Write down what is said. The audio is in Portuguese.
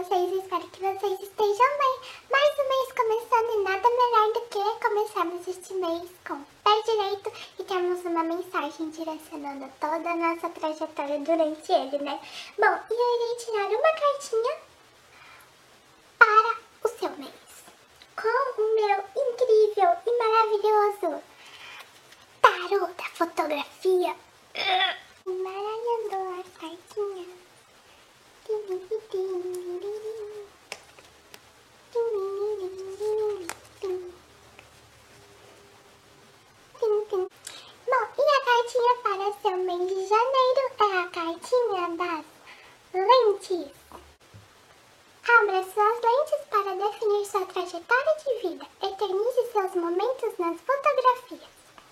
vocês? Espero que vocês estejam bem. Mais um mês começando e nada melhor do que começarmos este mês com o pé direito e termos uma mensagem direcionando toda a nossa trajetória durante ele, né? Bom, e eu irei tirar uma cartinha para o seu mês com o meu incrível e maravilhoso tarô da fotografia. Embaralhando as cartinhas. Bom, e a cartinha para seu mês de janeiro é a cartinha das Abra suas lentes para definir sua trajetória de vida. Eternize seus momentos nas fotografias.